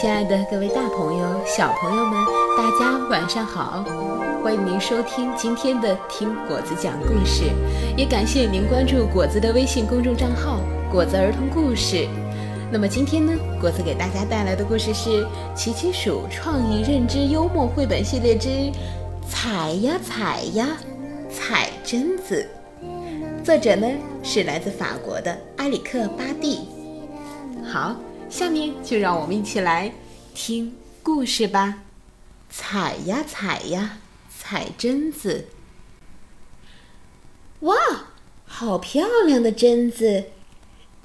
亲爱的各位大朋友、小朋友们，大家晚上好！欢迎您收听今天的听果子讲故事，也感谢您关注果子的微信公众账号“果子儿童故事”。那么今天呢，果子给大家带来的故事是《奇奇鼠创意认知幽默绘本系列之踩呀踩呀踩榛子》，作者呢是来自法国的埃里克·巴蒂。好。下面就让我们一起来听故事吧。踩呀踩呀，踩榛子。哇，好漂亮的榛子！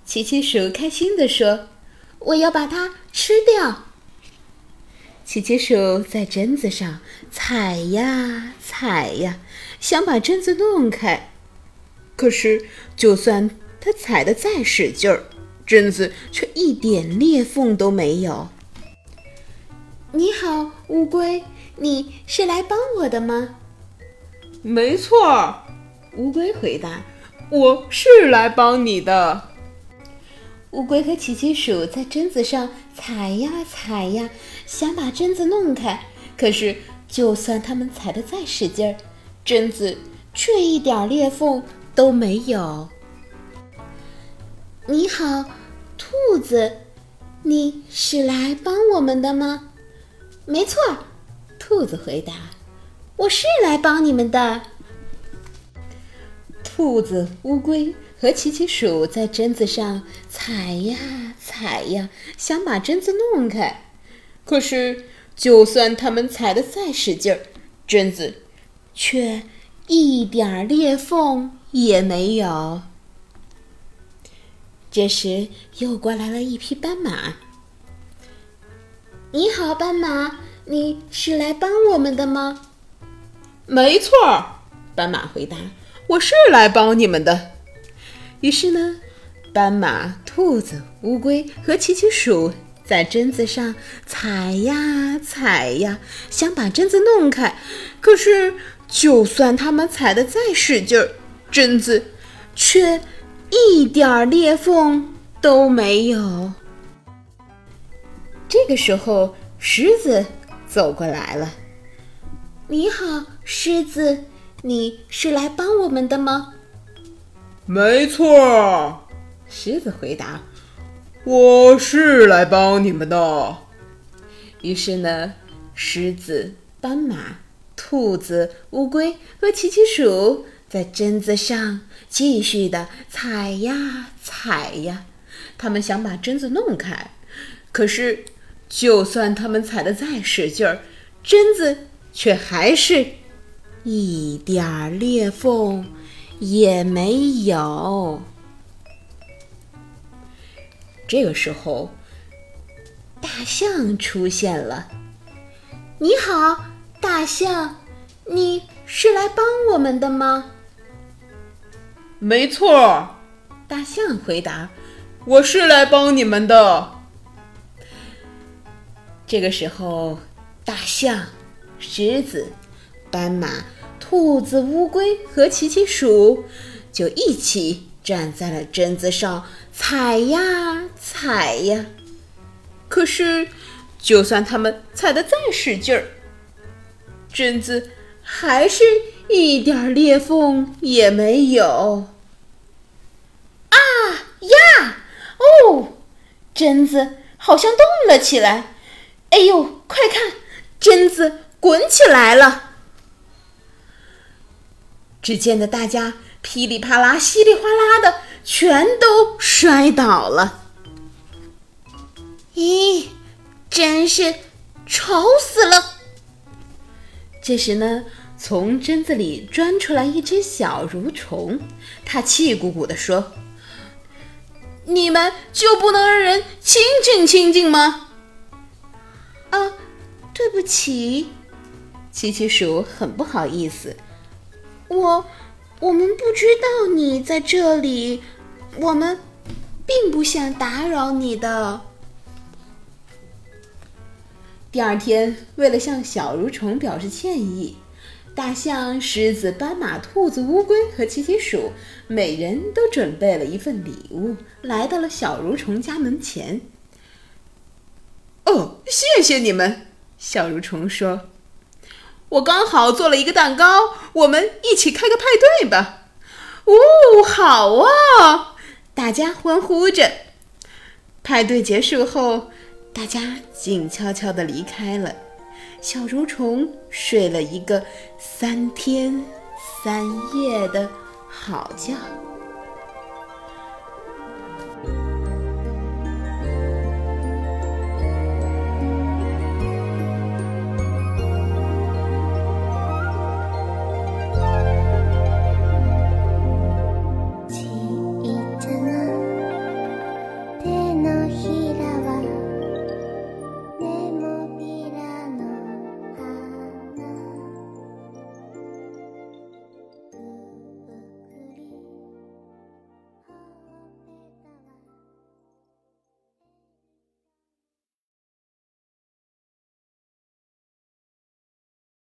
奇奇鼠开心地说：“我要把它吃掉。”奇奇鼠在榛子上踩呀踩呀，想把榛子弄开。可是，就算它踩得再使劲儿，榛子却一点裂缝都没有。你好，乌龟，你是来帮我的吗？没错，乌龟回答：“我是来帮你的。”乌龟和奇奇鼠在榛子上踩呀踩呀，想把榛子弄开。可是，就算他们踩得再使劲儿，榛子却一点裂缝都没有。你好，兔子，你是来帮我们的吗？没错，兔子回答：“我是来帮你们的。”兔子、乌龟和奇奇鼠在榛子上踩呀踩呀，想把榛子弄开。可是，就算他们踩得再使劲儿，榛子却一点裂缝也没有。这时，又过来了一匹斑马。你好，斑马，你是来帮我们的吗？没错，斑马回答：“我是来帮你们的。”于是呢，斑马、兔子、乌龟和奇奇鼠在榛子上踩呀踩呀，想把榛子弄开。可是，就算他们踩得再使劲儿，榛子却……一点裂缝都没有。这个时候，狮子走过来了。“你好，狮子，你是来帮我们的吗？”“没错。”狮子回答，“我是来帮你们的。”于是呢，狮子、斑马、兔子、乌龟和奇奇鼠。在榛子上继续的踩呀踩呀，他们想把榛子弄开，可是就算他们踩的再使劲儿，榛子却还是一点儿裂缝也没有。这个时候，大象出现了。你好，大象，你是来帮我们的吗？没错，大象回答：“我是来帮你们的。”这个时候，大象、狮子、斑马、兔子、乌龟和奇奇鼠就一起站在了榛子上，踩呀踩呀。可是，就算他们踩得再使劲儿，榛子还是一点裂缝也没有。呀！哦，榛子好像动了起来。哎呦，快看，榛子滚起来了！只见得大家噼里啪啦、稀里哗啦的，全都摔倒了。咦，真是丑死了！这时呢，从榛子里钻出来一只小蠕虫，它气鼓鼓地说。你们就不能让人亲近亲近吗？啊，对不起，奇奇鼠很不好意思。我我们不知道你在这里，我们并不想打扰你的。第二天，为了向小蠕虫表示歉意。大象、狮子、斑马、兔子、乌龟和奇奇鼠，每人都准备了一份礼物，来到了小蠕虫家门前。哦，谢谢你们。小蠕虫说：“我刚好做了一个蛋糕，我们一起开个派对吧。”哦，好啊！大家欢呼着。派对结束后，大家静悄悄地离开了。小蠕虫睡了一个三天三夜的好觉。